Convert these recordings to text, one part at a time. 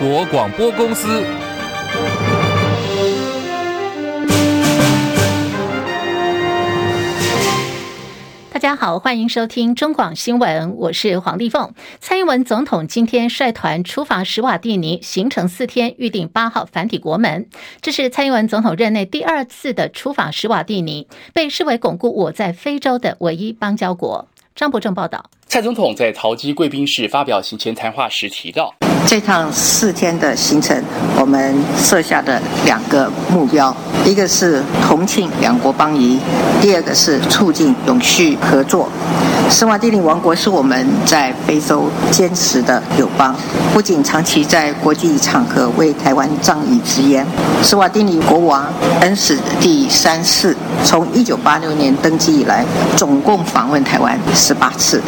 国广播公司。大家好，欢迎收听中广新闻，我是黄丽凤。蔡英文总统今天率团出访史瓦蒂尼，行程四天，预定八号返抵国门。这是蔡英文总统任内第二次的出访史瓦蒂尼，被视为巩固我在非洲的唯一邦交国。张伯正报道。蔡总统在桃机贵宾室发表行前谈话时提到，这趟四天的行程，我们设下的两个目标，一个是同庆两国邦谊，第二个是促进永续合作。斯瓦蒂尼王国是我们在非洲坚持的友邦，不仅长期在国际场合为台湾仗义执言，斯瓦蒂尼国王恩史第三世从一九八六年登基以来，总共访问台湾十八次。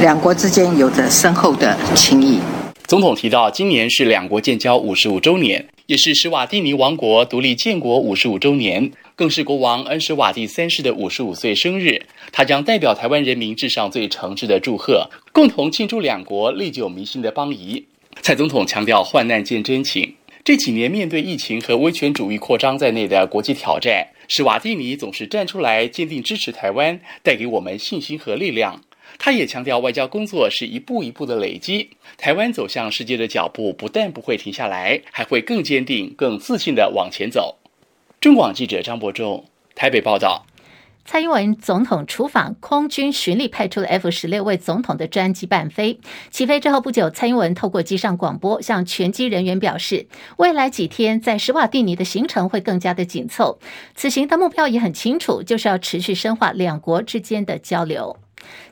两国之间有着深厚的情谊。总统提到，今年是两国建交五十五周年，也是施瓦蒂尼王国独立建国五十五周年，更是国王恩施瓦蒂三世的五十五岁生日。他将代表台湾人民致上最诚挚的祝贺，共同庆祝两国历久弥新的邦谊。蔡总统强调，患难见真情。这几年面对疫情和威权主义扩张在内的国际挑战，施瓦蒂尼总是站出来坚定支持台湾，带给我们信心和力量。他也强调，外交工作是一步一步的累积。台湾走向世界的脚步不但不会停下来，还会更坚定、更自信地往前走。中广记者张伯仲台北报道。蔡英文总统出访，空军巡力派出了 F 十六为总统的专机伴飞。起飞之后不久，蔡英文透过机上广播向全机人员表示，未来几天在施瓦蒂尼的行程会更加的紧凑。此行的目标也很清楚，就是要持续深化两国之间的交流。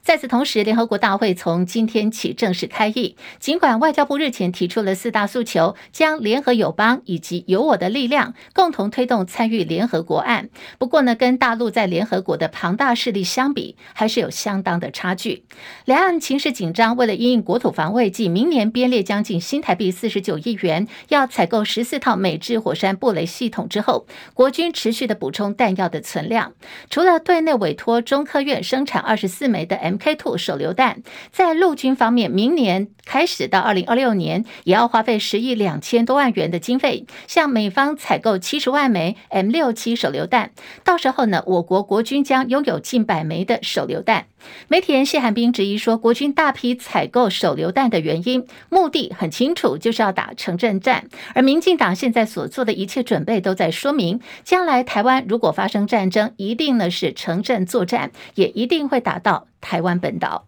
在此同时，联合国大会从今天起正式开议。尽管外交部日前提出了四大诉求，将联合友邦以及有我的力量共同推动参与联合国案，不过呢，跟大陆在联合国的庞大势力相比，还是有相当的差距。两岸情势紧张，为了因应国土防卫，继明年编列将近新台币四十九亿元，要采购十四套美制火山布雷系统之后，国军持续的补充弹药的存量，除了对内委托中科院生产二十四枚。的 M K Two 手榴弹，在陆军方面，明年开始到二零二六年，也要花费十亿两千多万元的经费，向美方采购七十万枚 M67 手榴弹。到时候呢，我国国军将拥有近百枚的手榴弹。媒体人谢寒冰质疑说，国军大批采购手榴弹的原因，目的很清楚，就是要打城镇战。而民进党现在所做的一切准备，都在说明，将来台湾如果发生战争，一定呢是城镇作战，也一定会打到。台湾本岛，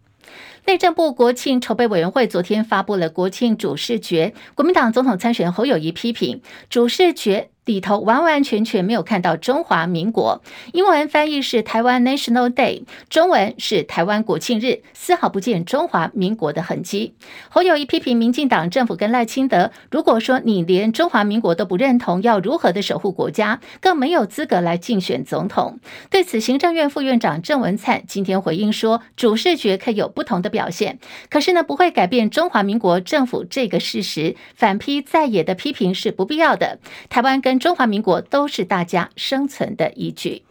内政部国庆筹备委员会昨天发布了国庆主视觉，国民党总统参选侯友谊批评主视觉。里头完完全全没有看到中华民国，英文翻译是台湾 National Day，中文是台湾国庆日，丝毫不见中华民国的痕迹。侯友宜批评民进党政府跟赖清德，如果说你连中华民国都不认同，要如何的守护国家，更没有资格来竞选总统。对此，行政院副院长郑文灿今天回应说，主视觉可以有不同的表现，可是呢，不会改变中华民国政府这个事实。反批在野的批评是不必要的。台湾跟中华民国都是大家生存的依据。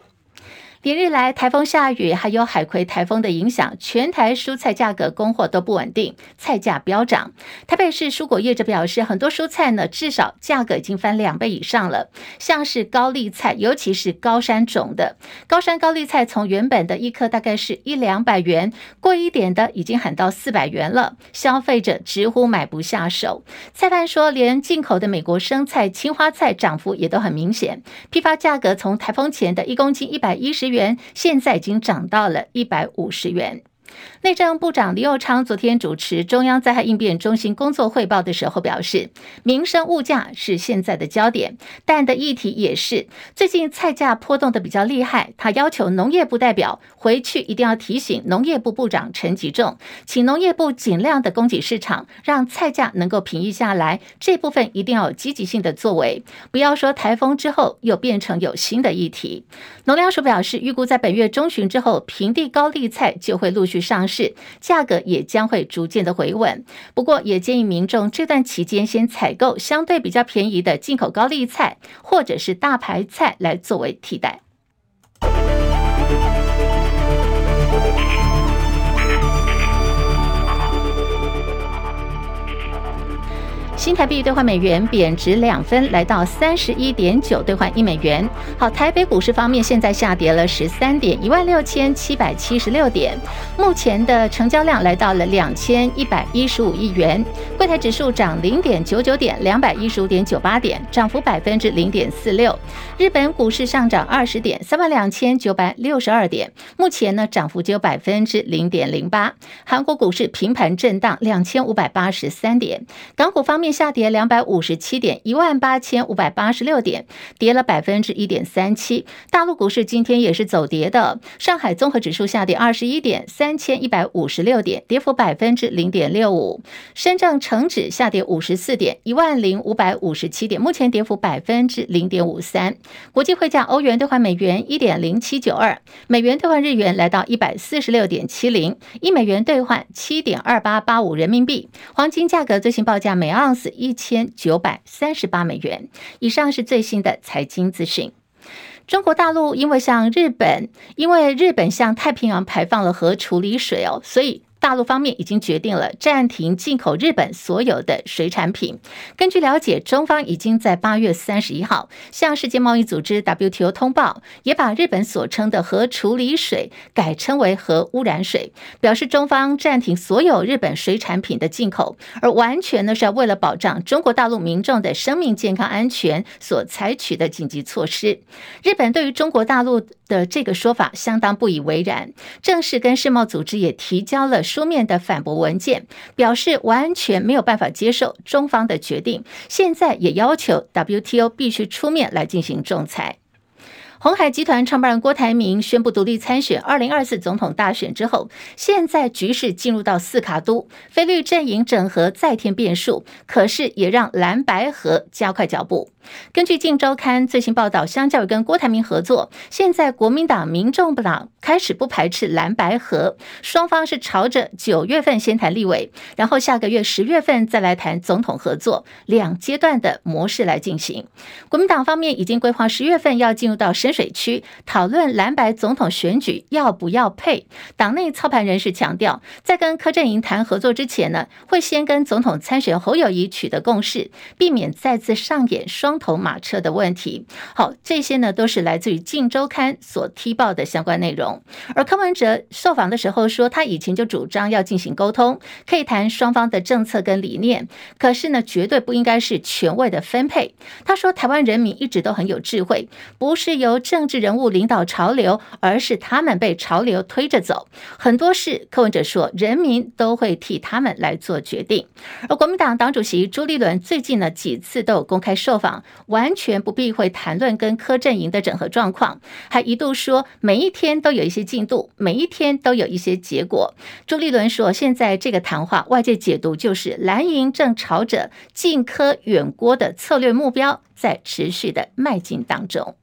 连日来，台风下雨，还有海葵台风的影响，全台蔬菜价格供货都不稳定，菜价飙涨。台北市蔬果业者表示，很多蔬菜呢，至少价格已经翻两倍以上了。像是高丽菜，尤其是高山种的高山高丽菜，从原本的一颗大概是一两百元，贵一点的已经喊到四百元了，消费者直呼买不下手。菜贩说，连进口的美国生菜、青花菜涨幅也都很明显，批发价格从台风前的一公斤一百一十元。现在已经涨到了一百五十元。内政部长李友昌昨天主持中央灾害应变中心工作汇报的时候表示，民生物价是现在的焦点，但的议题也是最近菜价波动的比较厉害。他要求农业部代表回去一定要提醒农业部部长陈吉仲，请农业部尽量的供给市场，让菜价能够平抑下来。这部分一定要有积极性的作为，不要说台风之后又变成有新的议题。农粮署表示，预估在本月中旬之后，平地高丽菜就会陆续上市，价格也将会逐渐的回稳。不过，也建议民众这段期间先采购相对比较便宜的进口高丽菜，或者是大白菜来作为替代。新台币兑换美元贬值两分，来到三十一点九兑换一美元。好，台北股市方面现在下跌了十三点，一万六千七百七十六点，目前的成交量来到了两千一百一十五亿元。柜台指数涨零点九九点，两百一十五点九八点，涨幅百分之零点四六。日本股市上涨二十点，三万两千九百六十二点，目前呢涨幅只有百分之零点零八。韩国股市平盘震荡，两千五百八十三点。港股方面下跌两百五十七点，一万八千五百八十六点，跌了百分之一点三七。大陆股市今天也是走跌的，上海综合指数下跌二十一点，三千一百五十六点，跌幅百分之零点六五。深圳成指下跌五十四点，一万零五百五十七点，目前跌幅百分之零点五三。国际汇价，欧元兑换美元一点零七九二，美元兑换日元来到一百四十六点七零，一美元兑换七点二八八五人民币。黄金价格最新报价每盎司一千九百三十八美元。以上是最新的财经资讯。中国大陆因为像日本，因为日本向太平洋排放了核处理水哦，所以。大陆方面已经决定了暂停进口日本所有的水产品。根据了解，中方已经在八月三十一号向世界贸易组织 WTO 通报，也把日本所称的核处理水改称为核污染水，表示中方暂停所有日本水产品的进口，而完全呢是要为了保障中国大陆民众的生命健康安全所采取的紧急措施。日本对于中国大陆的这个说法相当不以为然，正式跟世贸组织也提交了书面的反驳文件，表示完全没有办法接受中方的决定，现在也要求 WTO 必须出面来进行仲裁。鸿海集团创办人郭台铭宣布独立参选二零二四总统大选之后，现在局势进入到四卡都，非绿阵营整合再添变数，可是也让蓝白合加快脚步。根据《镜周刊》最新报道，相较于跟郭台铭合作，现在国民党、民众党开始不排斥蓝白合，双方是朝着九月份先谈立委，然后下个月十月份再来谈总统合作，两阶段的模式来进行。国民党方面已经规划十月份要进入到深深水区讨论蓝白总统选举要不要配。党内操盘人士强调，在跟柯震营谈合作之前呢，会先跟总统参选侯友宜取得共识，避免再次上演双。头马车的问题，好，这些呢都是来自于《镜周刊》所踢爆的相关内容。而柯文哲受访的时候说，他以前就主张要进行沟通，可以谈双方的政策跟理念，可是呢，绝对不应该是权位的分配。他说，台湾人民一直都很有智慧，不是由政治人物领导潮流，而是他们被潮流推着走。很多事，柯文哲说，人民都会替他们来做决定。而国民党党主席朱立伦最近呢几次都有公开受访。完全不避讳谈论跟柯阵营的整合状况，还一度说每一天都有一些进度，每一天都有一些结果。朱立伦说，现在这个谈话外界解读就是蓝营正朝着近柯远郭的策略目标在持续的迈进当中。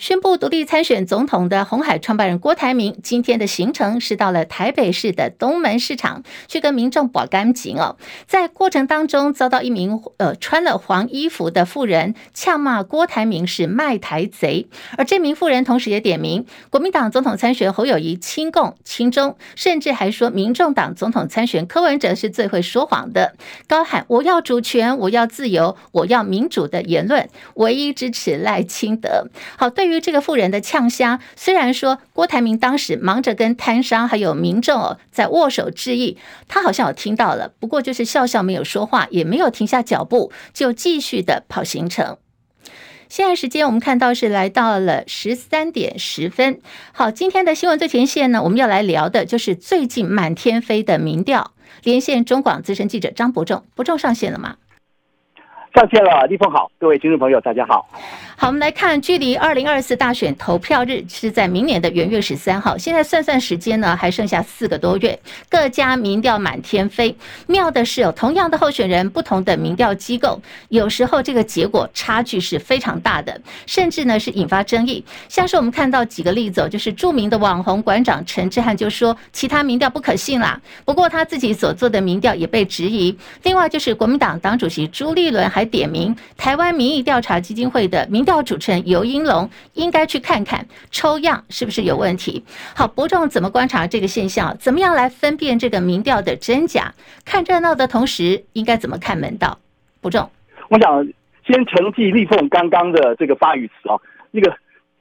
宣布独立参选总统的红海创办人郭台铭，今天的行程是到了台北市的东门市场，去跟民众保干净哦。在过程当中，遭到一名呃穿了黄衣服的妇人呛骂郭台铭是卖台贼，而这名妇人同时也点名国民党总统参选侯友谊亲共亲中，甚至还说民众党总统参选柯文哲是最会说谎的，高喊我要主权，我要自由，我要民主的言论，唯一支持赖清德。好，对。对于这个富人的呛声，虽然说郭台铭当时忙着跟摊商还有民众在握手致意，他好像有听到了，不过就是笑笑没有说话，也没有停下脚步，就继续的跑行程。现在时间我们看到是来到了十三点十分。好，今天的新闻最前线呢，我们要来聊的就是最近满天飞的民调。连线中广资深记者张伯仲，伯仲上线了吗？上线了，立峰好，各位听众朋友大家好。好，我们来看，距离二零二四大选投票日是在明年的元月十三号。现在算算时间呢，还剩下四个多月。各家民调满天飞，妙的是有同样的候选人，不同的民调机构，有时候这个结果差距是非常大的，甚至呢是引发争议。像是我们看到几个例子，就是著名的网红馆长陈志汉就说，其他民调不可信啦。不过他自己所做的民调也被质疑。另外就是国民党党主席朱立伦还。还点名台湾民意调查基金会的民调主持人游英龙应该去看看抽样是不是有问题。好，伯仲怎么观察这个现象？怎么样来分辨这个民调的真假？看热闹的同时，应该怎么看门道？伯仲，我想先承继立凤刚刚的这个发语词啊，那个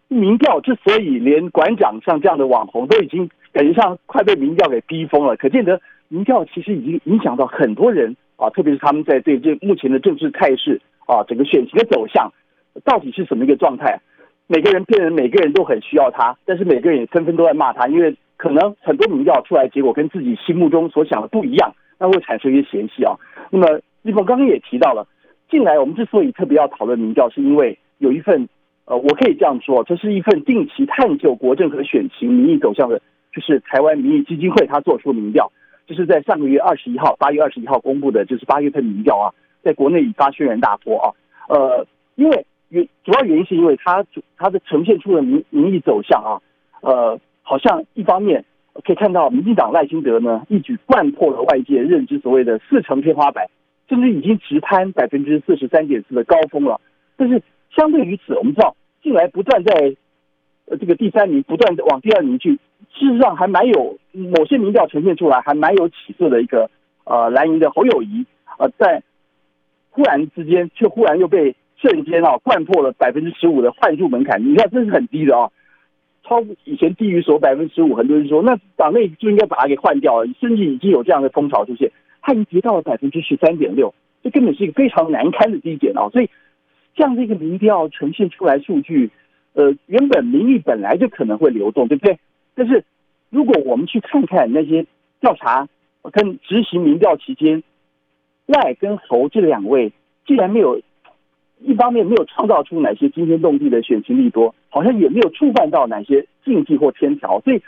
民调之所以连馆长像这样的网红都已经感觉上快被民调给逼疯了，可见得民调其实已经影响到很多人啊，特别是他们在对这目前的政治态势啊，整个选情的走向到底是什么一个状态？每个人变成每个人都很需要他，但是每个人也纷纷都在骂他，因为可能很多民调出来结果跟自己心目中所想的不一样，那会产生一些嫌隙啊。那么立凤刚刚也提到了，近来我们之所以特别要讨论民调，是因为有一份呃，我可以这样说，这是一份定期探究国政和选情民意走向的，就是台湾民意基金会他做出民调，就是在上个月二十一号，八月二十一号公布的，就是八月份民调啊，在国内引发轩然大波啊，呃，因为。原主要原因是因为它主它的呈现出的民民意走向啊，呃，好像一方面可以看到民进党赖清德呢一举贯破了外界认知所谓的四成天花板，甚至已经直攀百分之四十三点四的高峰了。但是相对于此，我们知道近来不断在呃这个第三名不断往第二名去，事实上还蛮有某些民调呈现出来还蛮有起色的一个呃蓝营的侯友谊呃在忽然之间却忽然又被。瞬间啊，贯破了百分之十五的换入门槛，你看这是很低的啊，超以前低于所百分之十五，很多人说那党内就应该把它给换掉了，甚至已经有这样的风潮出现，它已经跌到了百分之十三点六，这根本是一个非常难堪的低点啊！所以这样的一个民调呈现出来数据，呃，原本民意本来就可能会流动，对不对？但是如果我们去看看那些调查跟执行民调期间，赖跟侯这两位竟然没有。一方面没有创造出哪些惊天动地的选情利多，好像也没有触犯到哪些禁忌或天条，所以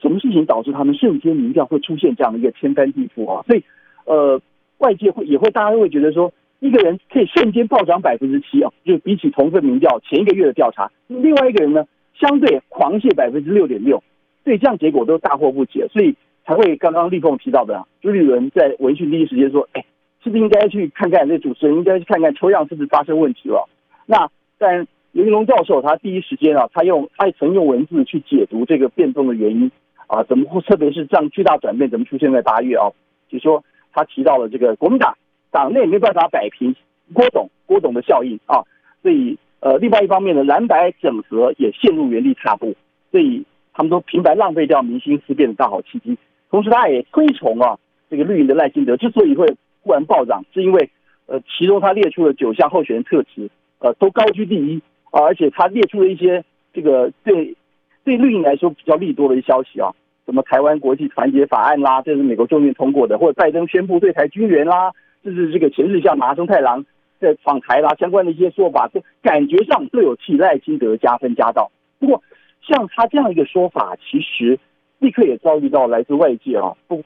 什么事情导致他们瞬间民调会出现这样的一个天翻地覆啊？所以呃，外界会也会大家都会觉得说，一个人可以瞬间暴涨百分之七啊，就比起同份民调前一个月的调查，另外一个人呢相对狂泻百分之六点六，所以这样结果都大惑不解，所以才会刚刚立凤提到的啊，朱立伦在闻讯第一时间说，哎。是不是应该去看看？这主持人应该去看看抽样是不是发生问题了？那但游盈隆教授他第一时间啊，他用他也曾用文字去解读这个变动的原因啊，怎么会特别是这样巨大转变怎么出现在八月啊？就说他提到了这个国民党党内没办法摆平郭董郭董的效应啊，所以呃，另外一方面呢，蓝白整合也陷入原地踏步，所以他们都平白浪费掉民心思变的大好契机。同时，他也推崇啊这个绿营的赖清德之所以会。突然暴涨，是因为呃，其中他列出了九项候选人特质，呃，都高居第一啊，而且他列出了一些这个对对绿营来说比较利多的一些消息啊，什么台湾国际团结法案啦，这是美国众院通过的，或者拜登宣布对台军援啦，这是这个前日向麻生太郎在访台啦，相关的一些说法，感觉上都有替赖清德加分加到。不过像他这样一个说法，其实立刻也遭遇到来自外界啊不。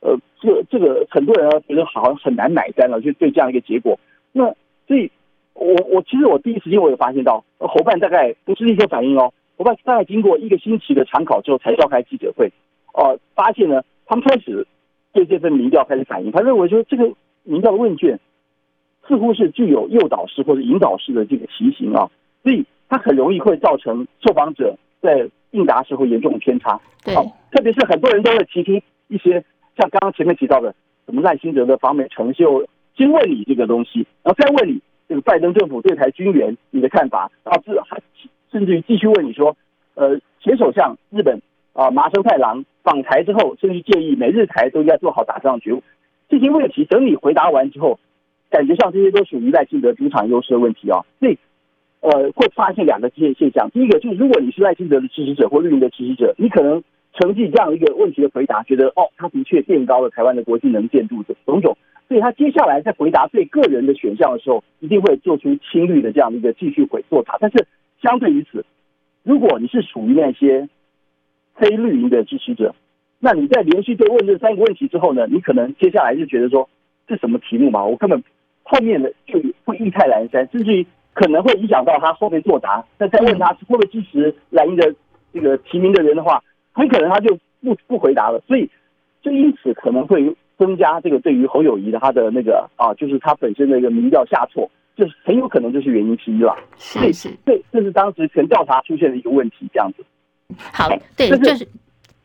呃，这个这个很多人啊觉得好像很难买单了，就对这样一个结果。那所以，我我其实我第一时间我也发现到，侯办大概不是立刻反应哦，侯办大概经过一个星期的常考之后才召开记者会。哦、呃，发现呢，他们开始对这份民调开始反应，他认为说这个民调的问卷似乎是具有诱导式或者引导式的这个情形啊，所以它很容易会造成受访者在应答时候严重的偏差。对，特别是很多人都会提出一些。像刚刚前面提到的，什么赖清德的访美成就，先问你这个东西，然后再问你这个拜登政府对台军援你的看法，然后至还甚至于继续问你说，呃，前首相日本啊麻生太郎访台之后，甚至建议美日台都应该做好打仗觉悟，这些问题等你回答完之后，感觉上这些都属于赖清德主场优势的问题啊，所以呃会发现两个这些现象，第一个就是如果你是赖清德的支持者或绿营的支持者，你可能。承继这样一个问题的回答，觉得哦，他的确垫高了台湾的国际能见度的种种，所以他接下来在回答对个人的选项的时候，一定会做出亲绿的这样的一个继续回做法。但是相对于此，如果你是属于那些非绿营的支持者，那你在连续被问这三个问题之后呢，你可能接下来就觉得说，这什么题目嘛，我根本后面的就会意态阑珊，甚至于可能会影响到他后面作答。那再问他会不会支持蓝营的这个提名的人的话。很可能他就不不回答了，所以就因此可能会增加这个对于侯友谊的他的那个啊，就是他本身的一个民调下挫，就是很有可能就是原因之一了。是是，对，这是当时全调查出现的一个问题，这样子。好，对，就是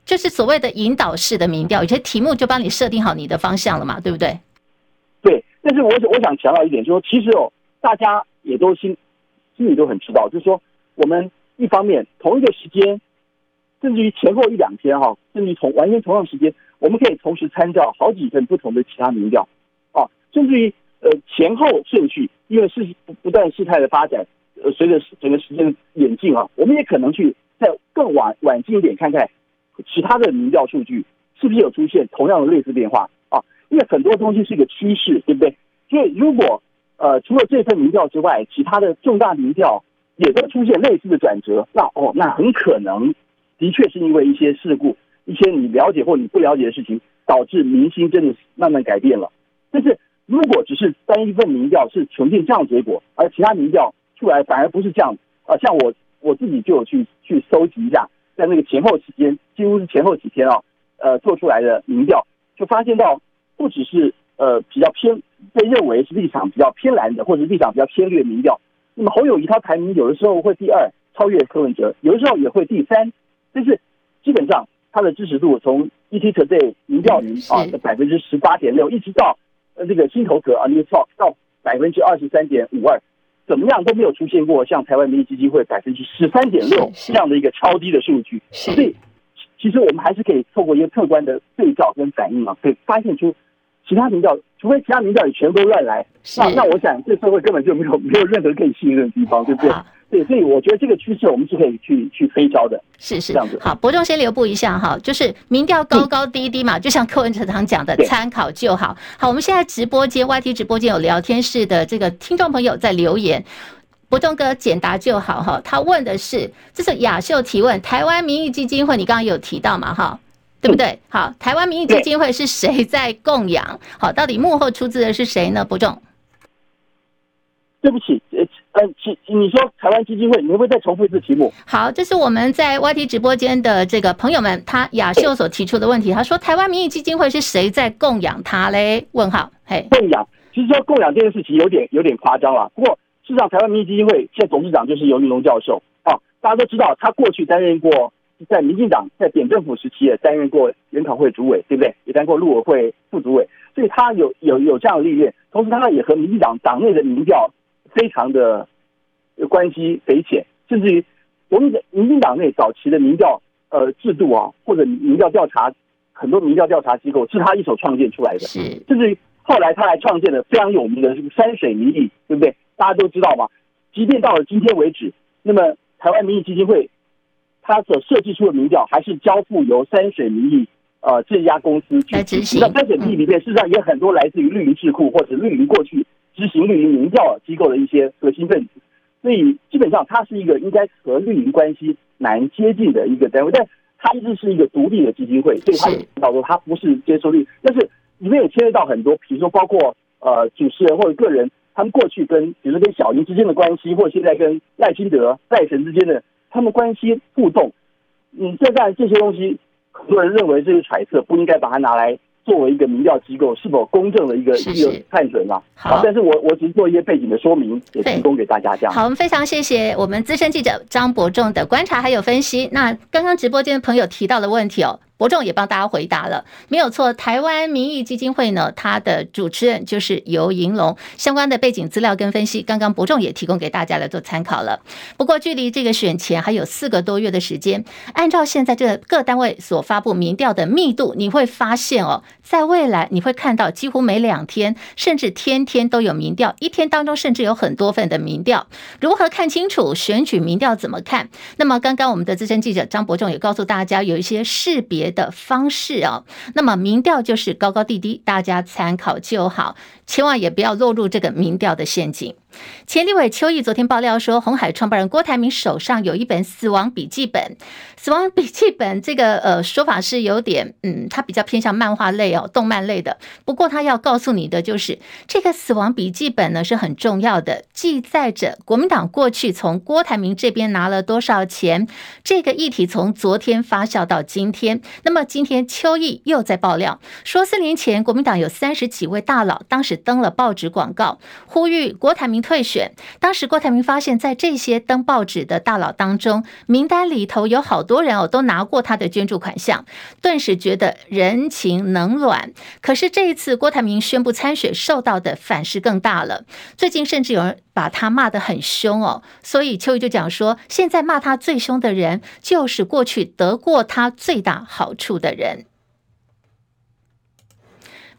就是所谓的引导式的民调，有些题目就帮你设定好你的方向了嘛，对不对？但是我我想强调一点，就是说其实哦，大家也都心心里都很知道，就是说我们一方面同一个时间。甚至于前后一两天哈，甚至于同完全同样时间，我们可以同时参照好几份不同的其他民调，啊，甚至于呃前后顺序，因为事不不断事态的发展，呃随着整个时间的演进啊，我们也可能去再更晚晚近一点看看其他的民调数据是不是有出现同样的类似变化，因为很多东西是一个趋势，对不对？所以如果呃除了这份民调之外，其他的重大民调也都出现类似的转折，那哦那很可能。的确是因为一些事故，一些你了解或你不了解的事情，导致民心真的慢慢改变了。但是如果只是单一份民调是呈现这样结果，而其他民调出来反而不是这样，啊，像我我自己就有去去搜集一下，在那个前后期间，几乎是前后几天啊，呃，做出来的民调，就发现到不只是呃比较偏被认为是立场比较偏蓝的，或者立场比较偏绿的民调，那么侯友谊他排名有的时候会第二，超越柯文哲，有的时候也会第三。就是基本上他的支持度从 ET Today 民调云啊的百分之十八点六，一直到呃这个新头壳啊 Newstalk 到百分之二十三点五二，怎么样都没有出现过像台湾民意基金会百分之十三点六这样的一个超低的数据。所以其实我们还是可以透过一个客观的对照跟反应啊，可以发现出其他民调，除非其他民调也全部都乱来，那那我想这社会根本就没有没有任何可以信任的地方，对不对？对，所以我觉得这个趋势我们是可以去去推敲的，是是这样子。好，伯仲先留步一下哈，就是民调高高低低嘛，就像柯文哲常讲的，参考就好。好，我们现在直播间 YT 直播间有聊天室的这个听众朋友在留言，伯仲哥简答就好哈。他问的是，这是雅秀提问，台湾民意基金会，你刚刚有提到嘛哈，对不对？好，台湾民意基金会是谁在供养？好，到底幕后出资的是谁呢？伯仲，对不起。呃，其你说台湾基金会，你会不会再重复一次题目？好，这是我们在 YT 直播间的这个朋友们，他雅秀所提出的问题。他说，台湾民意基金会是谁在供养他嘞？问号，嘿，供养，其实说供养这件事情有点有点夸张了。不过事实上，台湾民意基金会现在董事长就是游盈隆教授啊，大家都知道他过去担任过在民进党在扁政府时期也担任过研讨会主委，对不对？也担过陆委会副主委，所以他有有有这样的历练。同时，他也和民进党党内的民调。非常的关系匪浅，甚至于我们的民进党内早期的民调呃制度啊，或者民调调查，很多民调调查机构是他一手创建出来的。是，甚至于后来他还创建了非常有名的这个山水民意，对不对？大家都知道嘛。即便到了今天为止，那么台湾民意基金会他所设计出的民调，还是交付由山水民意呃这家公司去执行。那山水民意里面，事实上也很多来自于绿营智库或者绿营过去。执行绿营民调机构的一些核心分子，所以基本上它是一个应该和绿营关系蛮接近的一个单位，但它一直是一个独立的基金会，所以它也导致它不是接收率，但是里面也牵涉到很多，比如说包括呃主持人或者个人，他们过去跟比如说跟小英之间的关系，或者现在跟赖清德、赖神之间的他们关系互动，嗯，这在这些东西，很多人认为这是揣测不应该把它拿来。作为一个民调机构，是否公正的一个一个判准嘛？好，但是我我只是做一些背景的说明，也提供给大家这样。好，我们非常谢谢我们资深记者张伯仲的观察还有分析。那刚刚直播间的朋友提到的问题哦。伯仲也帮大家回答了，没有错。台湾民意基金会呢，它的主持人就是游银龙，相关的背景资料跟分析，刚刚伯仲也提供给大家来做参考了。不过，距离这个选前还有四个多月的时间，按照现在这各单位所发布民调的密度，你会发现哦，在未来你会看到几乎每两天，甚至天天都有民调，一天当中甚至有很多份的民调。如何看清楚选举民调怎么看？那么，刚刚我们的资深记者张伯仲也告诉大家，有一些识别的方式啊，那么民调就是高高低低，大家参考就好，千万也不要落入这个民调的陷阱。前立委邱毅昨天爆料说，红海创办人郭台铭手上有一本死亡笔记本。死亡笔记本这个呃说法是有点，嗯，他比较偏向漫画类哦，动漫类的。不过他要告诉你的就是，这个死亡笔记本呢是很重要的，记载着国民党过去从郭台铭这边拿了多少钱。这个议题从昨天发酵到今天，那么今天邱毅又在爆料说，四年前国民党有三十几位大佬，当时登了报纸广告，呼吁郭台铭。退选，当时郭台铭发现，在这些登报纸的大佬当中，名单里头有好多人哦，都拿过他的捐助款项，顿时觉得人情冷暖。可是这一次郭台铭宣布参选，受到的反噬更大了。最近甚至有人把他骂得很凶哦，所以秋雨就讲说，现在骂他最凶的人，就是过去得过他最大好处的人。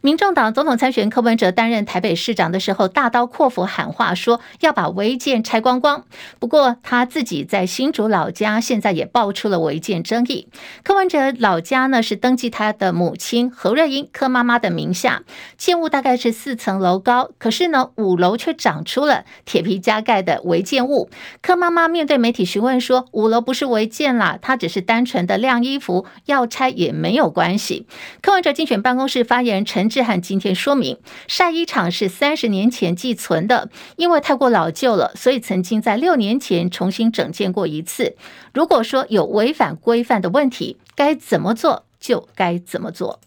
民众党总统参选柯文哲担任台北市长的时候，大刀阔斧喊话说要把违建拆光光。不过他自己在新竹老家现在也爆出了违建争议。柯文哲老家呢是登记他的母亲何瑞英柯妈妈的名下，建物大概是四层楼高，可是呢五楼却长出了铁皮加盖的违建物。柯妈妈面对媒体询问说：“五楼不是违建啦，他只是单纯的晾衣服，要拆也没有关系。”柯文哲竞选办公室发言人陈志汉今天说明，晒衣厂是三十年前寄存的，因为太过老旧了，所以曾经在六年前重新整建过一次。如果说有违反规范的问题，该怎么做就该怎么做。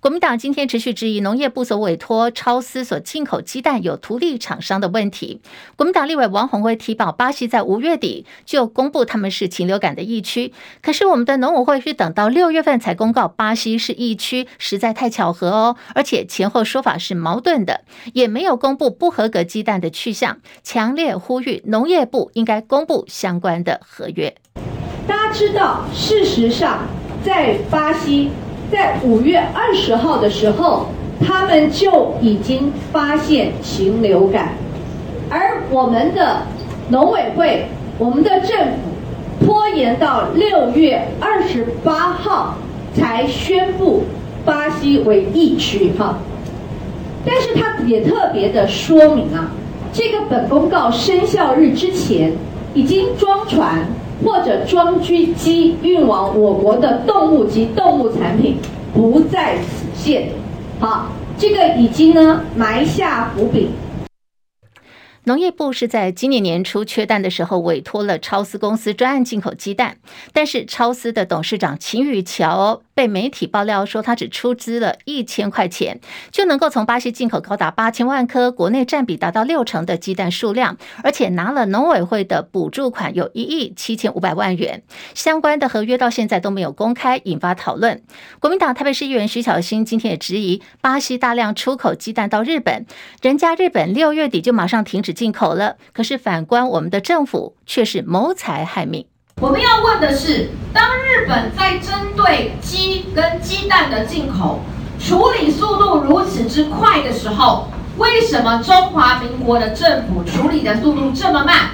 国民党今天持续质疑农业部所委托超思所进口鸡蛋有图利厂商的问题。国民党立委王鸿薇提报，巴西在五月底就公布他们是禽流感的疫区，可是我们的农委会是等到六月份才公告巴西是疫区，实在太巧合哦！而且前后说法是矛盾的，也没有公布不合格鸡蛋的去向，强烈呼吁农业部应该公布相关的合约。大家知道，事实上在巴西。在五月二十号的时候，他们就已经发现禽流感，而我们的农委会、我们的政府拖延到六月二十八号才宣布巴西为疫区哈。但是他也特别的说明啊，这个本公告生效日之前已经装船。或者装机机运往我国的动物及动物产品不在此限，好，这个已经呢埋下伏笔。农业部是在今年年初缺蛋的时候委托了超思公司专案进口鸡蛋，但是超思的董事长秦宇桥被媒体爆料说，他只出资了一千块钱就能够从巴西进口高达八千万颗、国内占比达到六成的鸡蛋数量，而且拿了农委会的补助款有一亿七千五百万元，相关的合约到现在都没有公开，引发讨论。国民党台北市议员徐小新今天也质疑，巴西大量出口鸡蛋到日本，人家日本六月底就马上停止。进口了，可是反观我们的政府却是谋财害命。我们要问的是，当日本在针对鸡跟鸡蛋的进口处理速度如此之快的时候，为什么中华民国的政府处理的速度这么慢？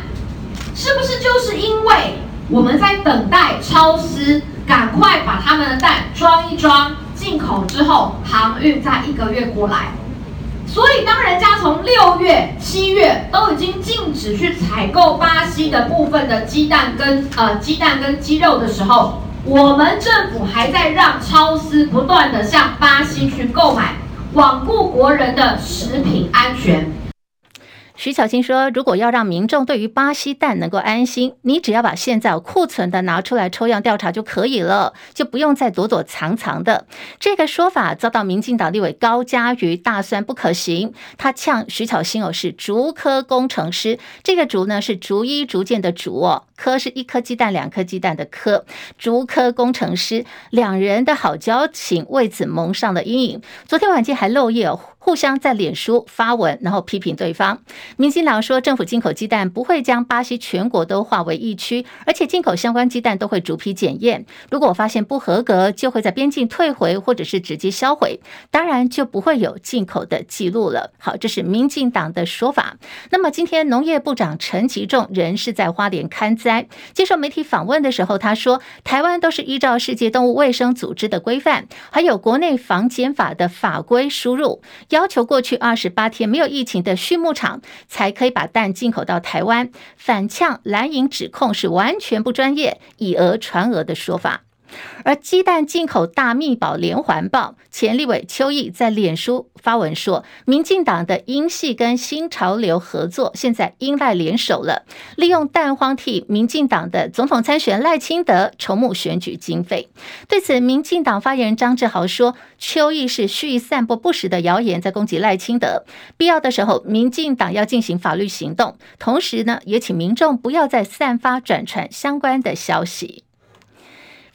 是不是就是因为我们在等待超思赶快把他们的蛋装一装，进口之后航运再一个月过来？所以，当人家从六月、七月都已经禁止去采购巴西的部分的鸡蛋跟呃鸡蛋跟鸡肉的时候，我们政府还在让超市不断的向巴西去购买，罔顾国人的食品安全。徐巧芯说：“如果要让民众对于巴西蛋能够安心，你只要把现在库存的拿出来抽样调查就可以了，就不用再躲躲藏藏的。”这个说法遭到民进党立委高嘉瑜大酸不可行。他呛徐巧芯哦，是竹科工程师。这个竹呢是逐一逐渐的逐哦，科是一颗鸡蛋两颗鸡蛋的科。竹科工程师两人的好交情为此蒙上了阴影。昨天晚间还漏夜哦。互相在脸书发文，然后批评对方。民进党说，政府进口鸡蛋不会将巴西全国都划为疫区，而且进口相关鸡蛋都会逐批检验。如果发现不合格，就会在边境退回，或者是直接销毁，当然就不会有进口的记录了。好，这是民进党的说法。那么今天农业部长陈吉仲仍是在花莲勘灾，接受媒体访问的时候，他说，台湾都是依照世界动物卫生组织的规范，还有国内防检法的法规输入。要求过去二十八天没有疫情的畜牧场才可以把蛋进口到台湾，反呛蓝营指控是完全不专业、以讹传讹的说法。而鸡蛋进口大密保连环报，前立委邱毅在脸书发文说，民进党的英系跟新潮流合作，现在英赖联手了，利用蛋荒替民进党的总统参选赖清德筹募选举经费。对此，民进党发言人张志豪说，邱毅是蓄意散播不实的谣言，在攻击赖清德。必要的时候，民进党要进行法律行动，同时呢，也请民众不要再散发转传相关的消息。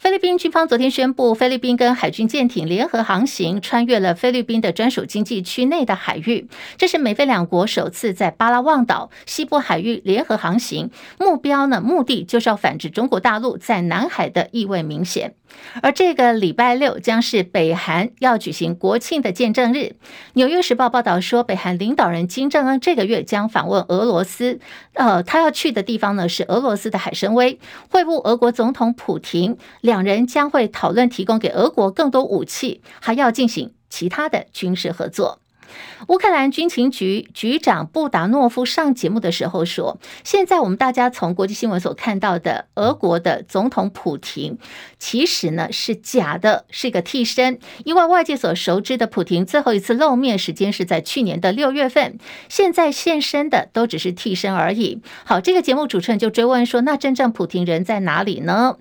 菲律宾军方昨天宣布，菲律宾跟海军舰艇联合航行，穿越了菲律宾的专属经济区内的海域。这是美菲两国首次在巴拉望岛西部海域联合航行，目标呢，目的就是要反制中国大陆在南海的意味明显。而这个礼拜六将是北韩要举行国庆的见证日。纽约时报报道说，北韩领导人金正恩这个月将访问俄罗斯，呃，他要去的地方呢是俄罗斯的海参崴，会晤俄国总统普廷，两人将会讨论提供给俄国更多武器，还要进行其他的军事合作。乌克兰军情局局长布达诺夫上节目的时候说：“现在我们大家从国际新闻所看到的俄国的总统普廷，其实呢是假的，是一个替身。因为外界所熟知的普廷最后一次露面时间是在去年的六月份，现在现身的都只是替身而已。”好，这个节目主持人就追问说：“那真正普廷人在哪里呢？”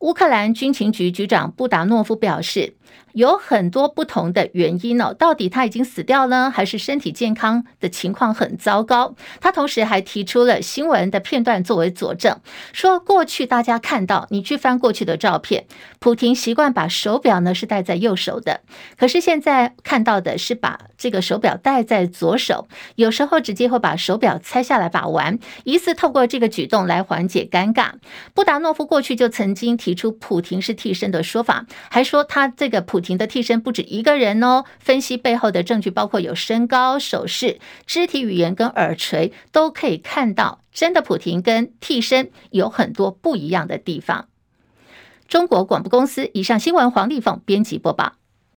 乌克兰军情局局长布达诺夫表示。有很多不同的原因哦，到底他已经死掉了，还是身体健康的情况很糟糕？他同时还提出了新闻的片段作为佐证，说过去大家看到，你去翻过去的照片，普亭习惯把手表呢是戴在右手的，可是现在看到的是把这个手表戴在左手，有时候直接会把手表拆下来把玩，疑似透过这个举动来缓解尴尬。布达诺夫过去就曾经提出普亭是替身的说法，还说他这个普。婷的替身不止一个人哦，分析背后的证据包括有身高、手势、肢体语言跟耳垂，都可以看到真的普婷跟替身有很多不一样的地方。中国广播公司以上新闻，黄丽凤编辑播报。